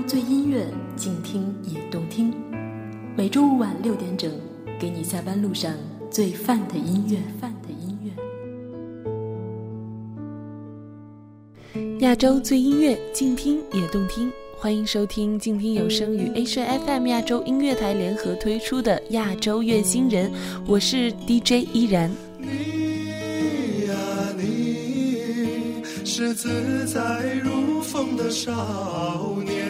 洲最音乐，静听也动听。每周五晚六点整，给你下班路上最范的音乐。范的音乐。亚洲最音乐，静听也动听。欢迎收听静听有声与 H FM 亚洲音乐台联合推出的亚洲乐星人，我是 DJ 依然你。是自在如风的少年，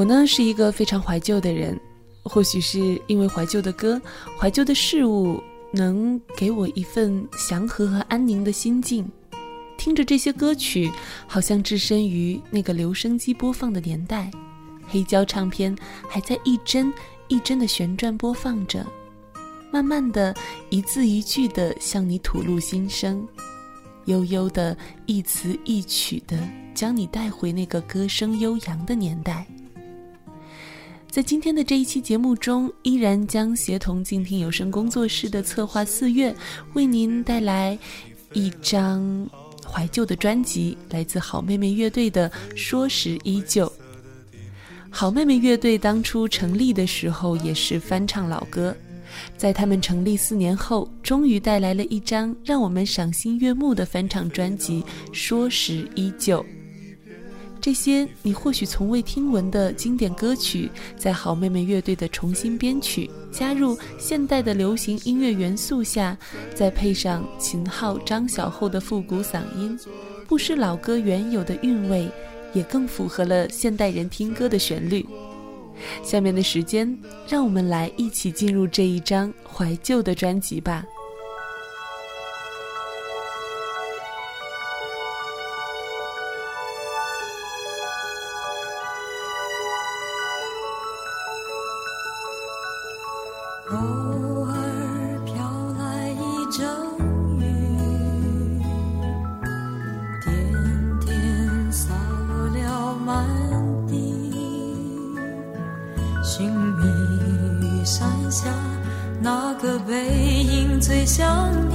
我呢是一个非常怀旧的人，或许是因为怀旧的歌、怀旧的事物能给我一份祥和和安宁的心境。听着这些歌曲，好像置身于那个留声机播放的年代，黑胶唱片还在一帧一帧的旋转播放着，慢慢的一字一句的向你吐露心声，悠悠的一词一曲的将你带回那个歌声悠扬的年代。在今天的这一期节目中，依然将协同静听有声工作室的策划四月，为您带来一张怀旧的专辑，来自好妹妹乐队的《说时依旧》。好妹妹乐队当初成立的时候也是翻唱老歌，在他们成立四年后，终于带来了一张让我们赏心悦目的翻唱专辑《说时依旧》。这些你或许从未听闻的经典歌曲，在好妹妹乐队的重新编曲、加入现代的流行音乐元素下，再配上秦昊、张小厚的复古嗓音，不失老歌原有的韵味，也更符合了现代人听歌的旋律。下面的时间，让我们来一起进入这一张怀旧的专辑吧。想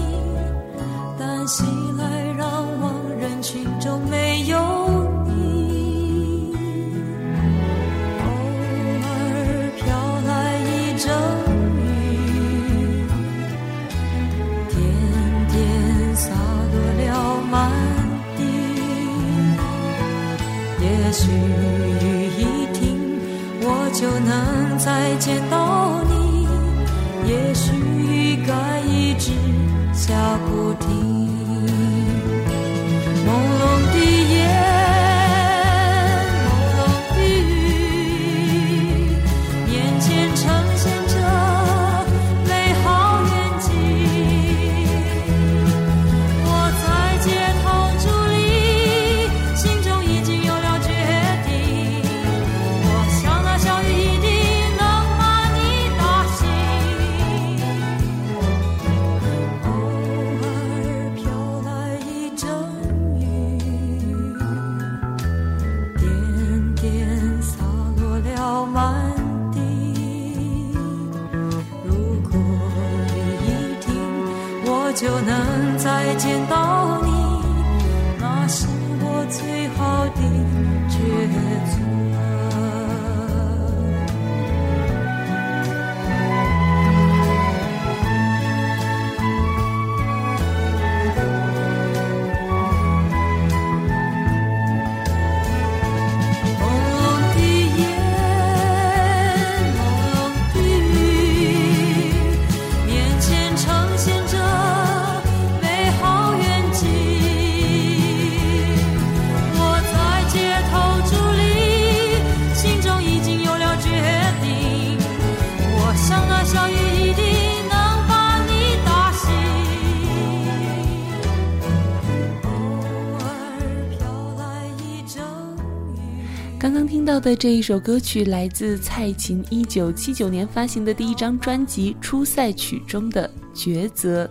的这一首歌曲来自蔡琴一九七九年发行的第一张专辑《出塞曲》中的《抉择》。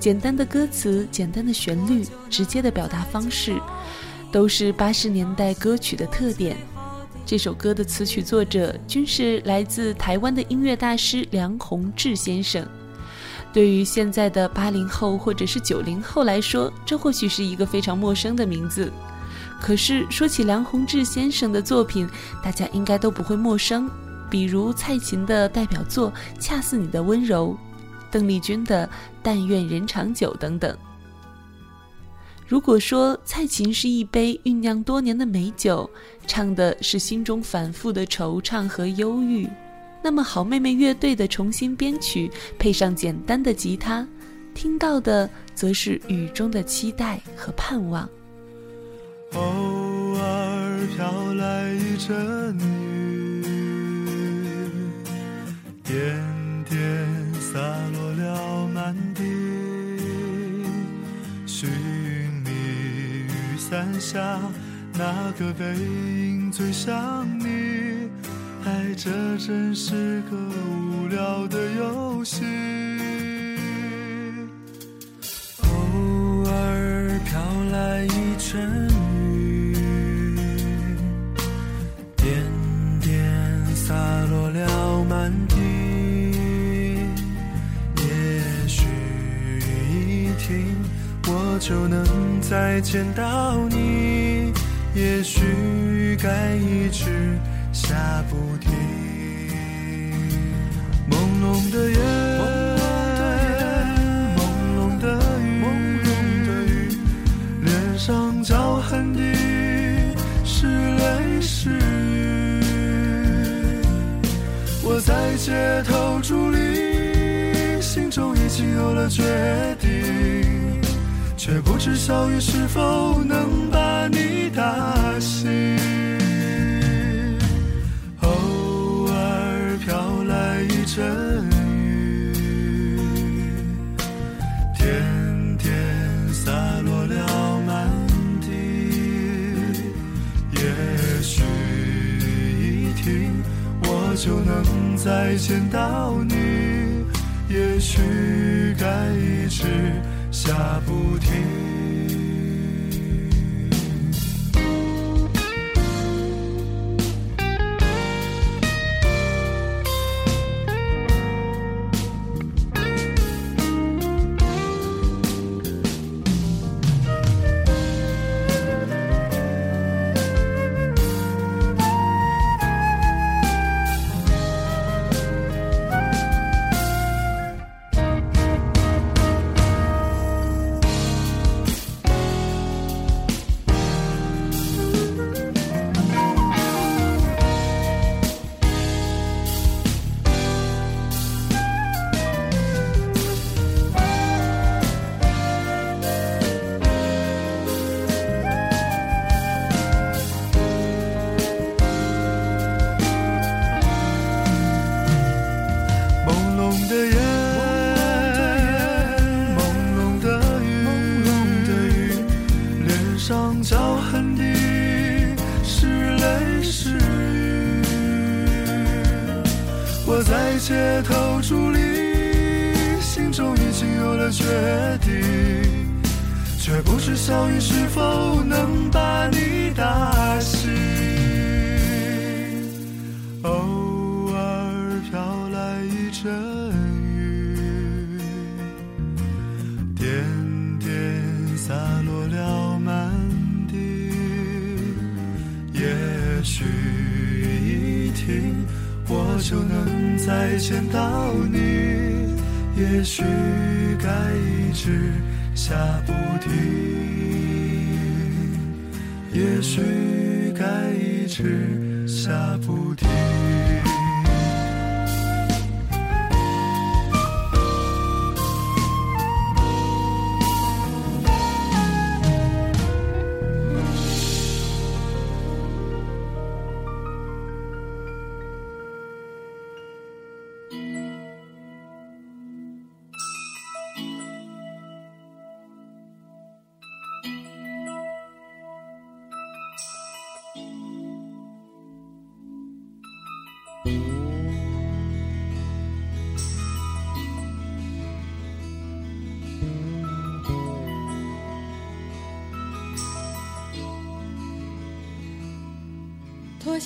简单的歌词，简单的旋律，直接的表达方式，都是八十年代歌曲的特点。这首歌的词曲作者均是来自台湾的音乐大师梁鸿志先生。对于现在的八零后或者是九零后来说，这或许是一个非常陌生的名字。可是说起梁鸿志先生的作品，大家应该都不会陌生，比如蔡琴的代表作《恰似你的温柔》，邓丽君的《但愿人长久》等等。如果说蔡琴是一杯酝酿多年的美酒，唱的是心中反复的惆怅和忧郁，那么好妹妹乐队的重新编曲，配上简单的吉他，听到的则是雨中的期待和盼望。偶尔飘来一阵雨，点点洒落了满地。寻觅雨伞下那个背影最像你，爱这真是个无聊的游戏。见到你，也许该一直下不停。朦胧的夜，朦胧的雨，脸上脚痕的是泪是雨。我在街头伫立，心中已经有了决定。却不知小雨是否能把你打醒。偶尔飘来一阵雨，点点洒落了满地。也许一停，我就能再见到你。也许该一直。下不停。伤脚痕的是泪是雨，我在街头伫立，心中已经有了决定，却不知小雨是否能把你打醒。就能再见到你，也许该一直下不停，也许该一直下不停。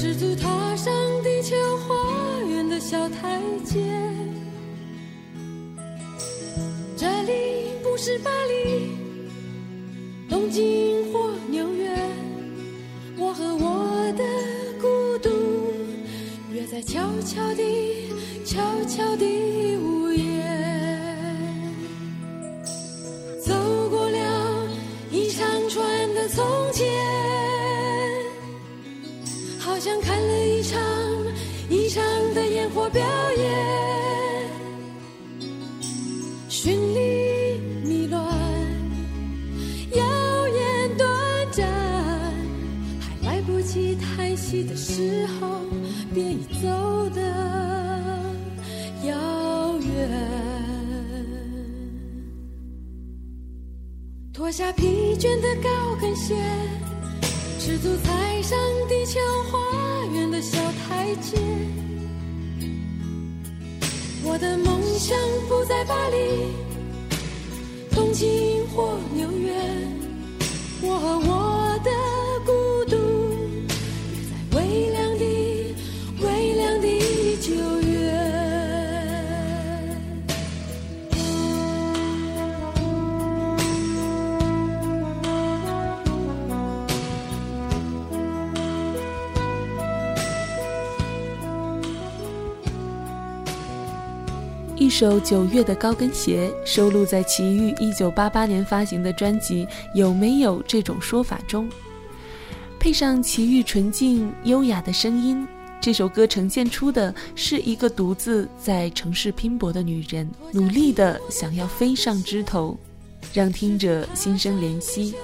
赤足踏上地球花园的小台阶，这里不是巴黎、东京或纽约，我和我的孤独约在悄悄地、悄悄地午夜，走过了一长串的从前。下疲倦的高跟鞋。赤足踩上地球花园的小台阶，我的梦想不在巴黎、一首《九月的高跟鞋》收录在齐豫1988年发行的专辑《有没有这种说法》中，配上齐豫纯净优雅的声音，这首歌呈现出的是一个独自在城市拼搏的女人，努力的想要飞上枝头，让听者心生怜惜。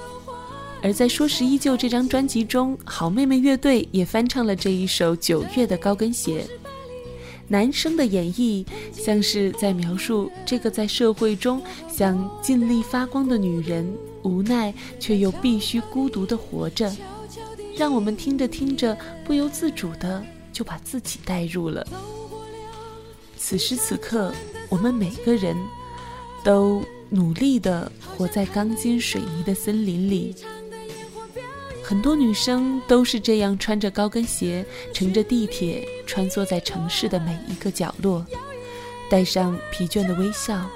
而在《说时依旧》这张专辑中，好妹妹乐队也翻唱了这一首《九月的高跟鞋》。男生的演绎像是在描述这个在社会中想尽力发光的女人，无奈却又必须孤独的活着，让我们听着听着不由自主的就把自己带入了。此时此刻，我们每个人都努力的活在钢筋水泥的森林里。很多女生都是这样穿着高跟鞋，乘着地铁穿梭在城市的每一个角落，带上疲倦的微笑，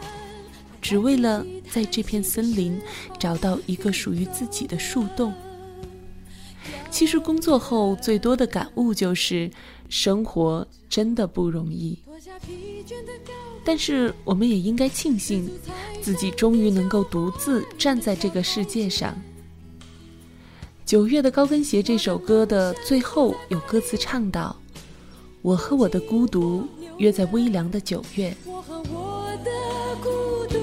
只为了在这片森林找到一个属于自己的树洞。其实工作后最多的感悟就是，生活真的不容易。但是我们也应该庆幸，自己终于能够独自站在这个世界上。九月的高跟鞋这首歌的最后有歌词唱到：“我和我的孤独约在微凉的九月。”我和我的孤独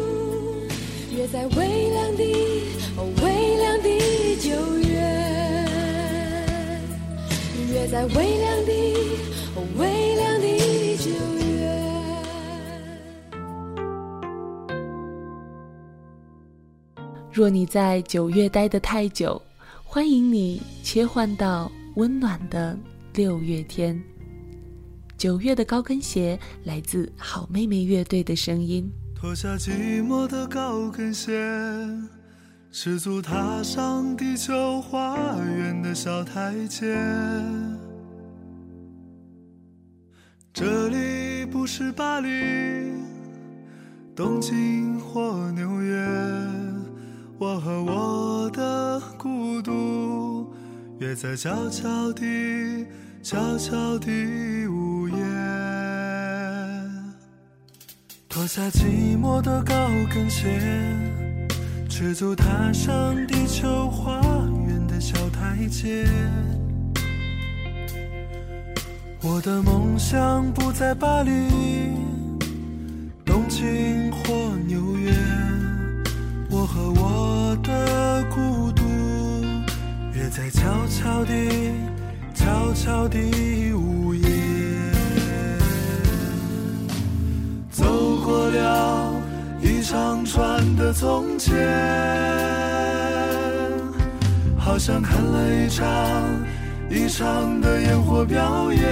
约在微凉的、微凉的九月，约在微凉的、微凉的九月。若你在九月待得太久。欢迎你切换到温暖的六月天。九月的高跟鞋来自好妹妹乐队的声音。脱下寂寞的高跟鞋，赤足踏上地球花园的小台阶。这里不是巴黎、东京或纽约。我和我的孤独约在悄悄地、悄悄地午夜，脱下寂寞的高跟鞋，赤足踏上地球花园的小台阶。我的梦想不在巴黎、东京或纽约。我和我的孤独约在悄悄地、悄悄地午夜，走过了一长串的从前，好像看了一场一场的烟火表演，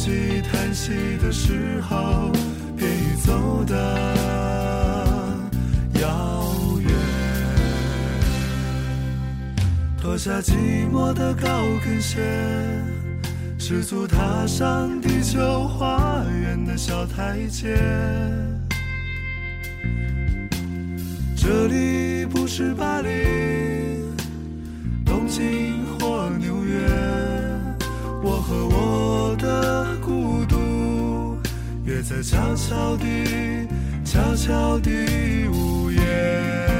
来不及叹息的时候，便已走得遥远。脱下寂寞的高跟鞋，失足踏上地球花园的小台阶。这里不是巴黎、东京或纽约，我和我的孤独，约在悄悄地、悄悄地午夜。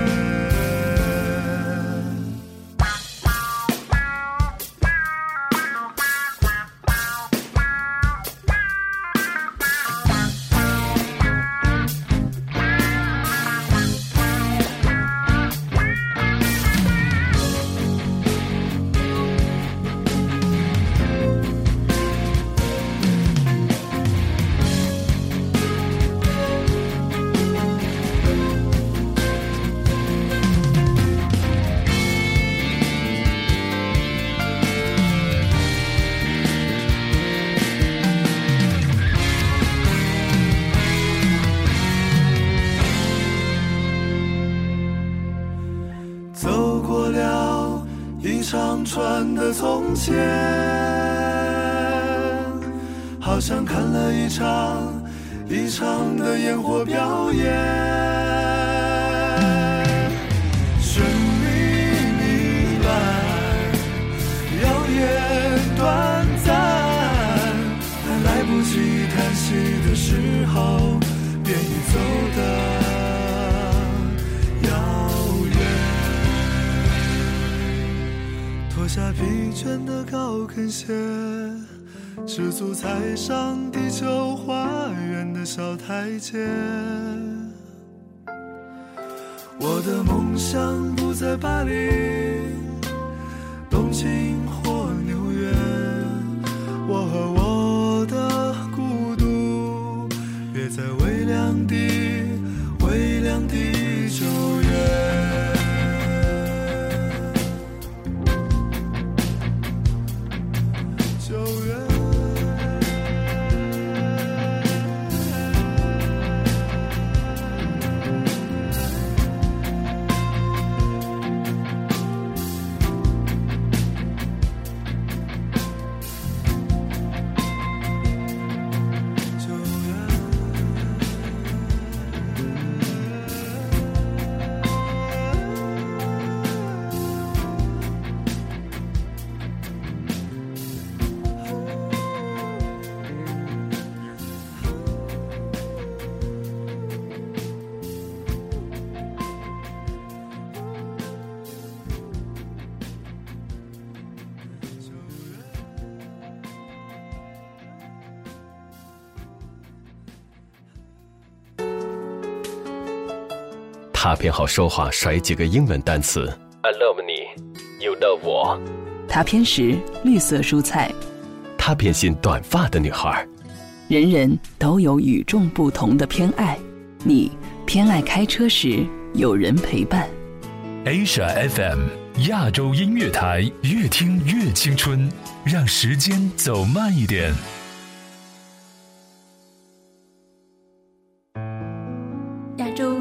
前，好像看了一场一场的烟火表演，绚丽迷乱，耀眼短暂，还来不及叹息的时候，便已走得。下疲倦的高跟鞋，赤足踩上地球花园的小台阶。我的梦想不在巴黎、东京他偏好说话甩几个英文单词，I love 你，You love 我。他偏食绿色蔬菜，他偏心短发的女孩，人人都有与众不同的偏爱。你偏爱开车时有人陪伴。Asia FM 亚洲音乐台，越听越青春，让时间走慢一点。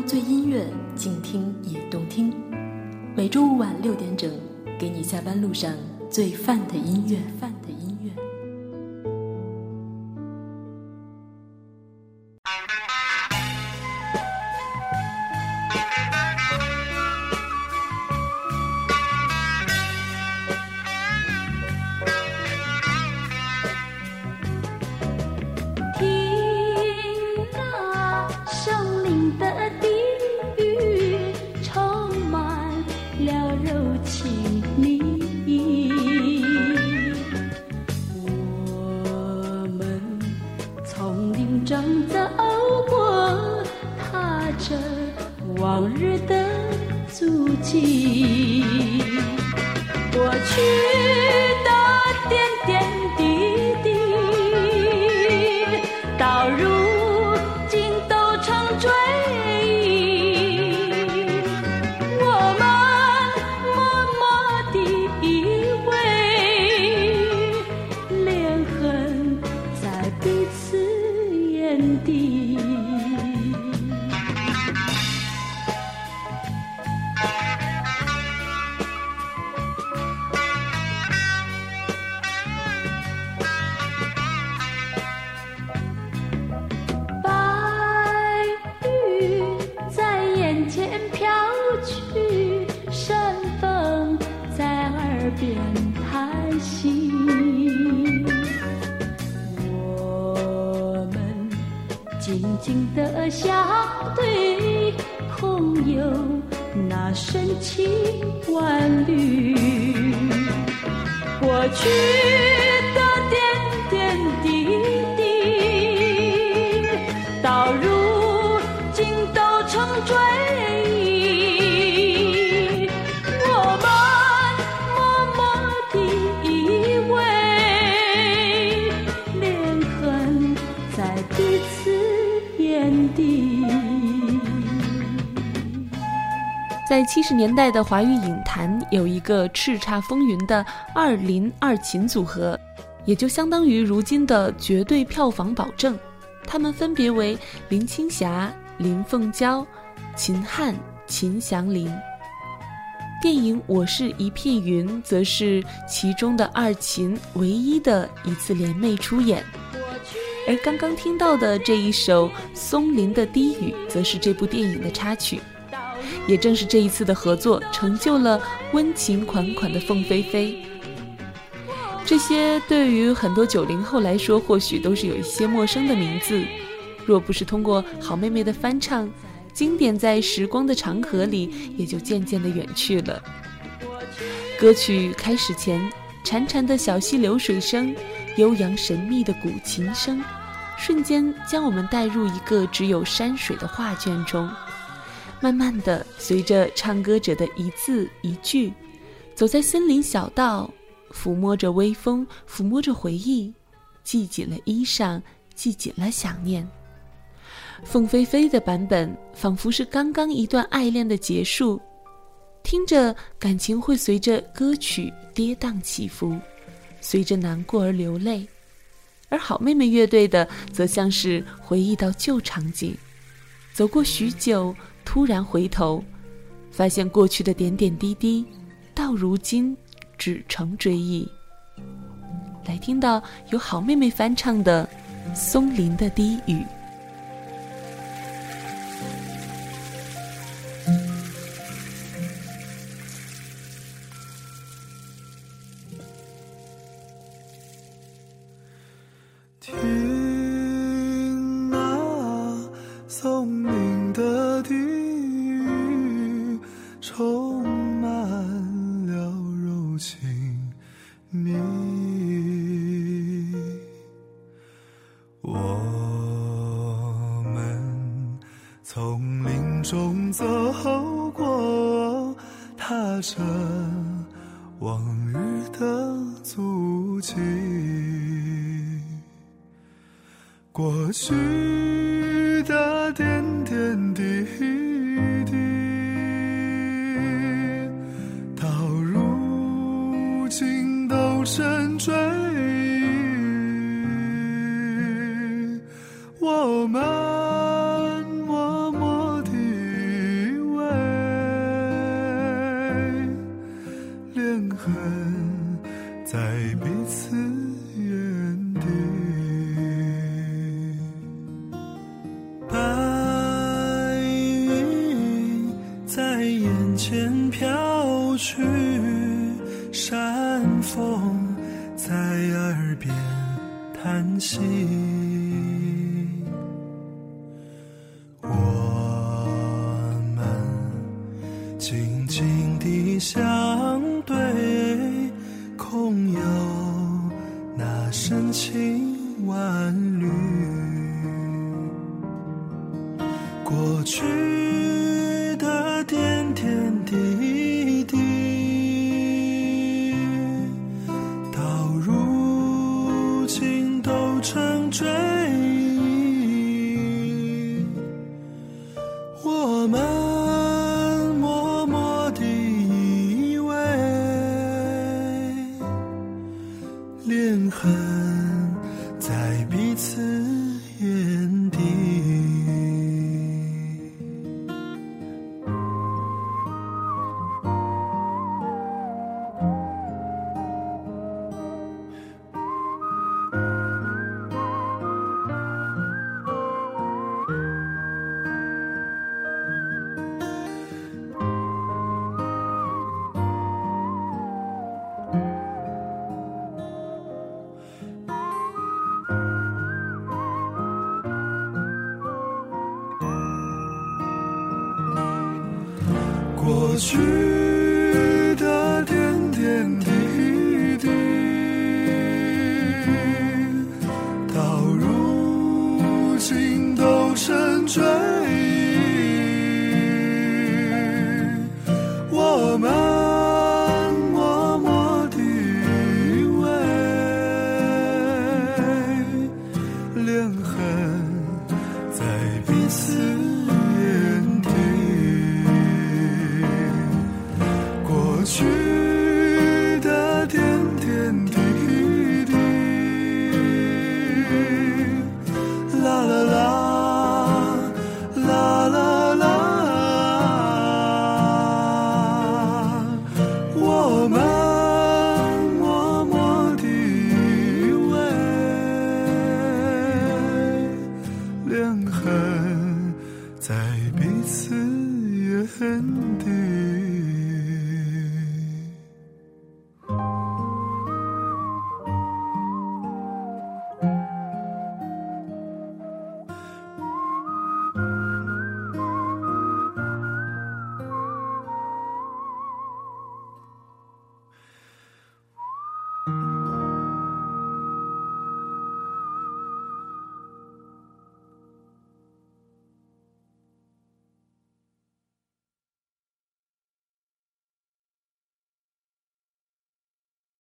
最音乐，静听也动听。每周五晚六点整，给你下班路上最范的音乐。范的音乐。心的相对，空有那深情万缕。过去在七十年代的华语影坛，有一个叱咤风云的二林二秦组合，也就相当于如今的绝对票房保证。他们分别为林青霞、林凤娇、秦汉、秦祥林。电影《我是一片云》则是其中的二秦唯一的一次联袂出演，而刚刚听到的这一首《松林的低语》，则是这部电影的插曲。也正是这一次的合作，成就了温情款款的凤飞飞。这些对于很多九零后来说，或许都是有一些陌生的名字。若不是通过好妹妹的翻唱，经典在时光的长河里也就渐渐的远去了。歌曲开始前，潺潺的小溪流水声，悠扬神秘的古琴声，瞬间将我们带入一个只有山水的画卷中。慢慢的，随着唱歌者的一字一句，走在森林小道，抚摸着微风，抚摸着回忆，系紧了衣裳，系紧了想念。凤飞飞的版本仿佛是刚刚一段爱恋的结束，听着感情会随着歌曲跌宕起伏，随着难过而流泪；而好妹妹乐队的则像是回忆到旧场景，走过许久。突然回头，发现过去的点点滴滴，到如今只成追忆。来听到有好妹妹翻唱的《松林的低语》。过去的点点雨的点点滴去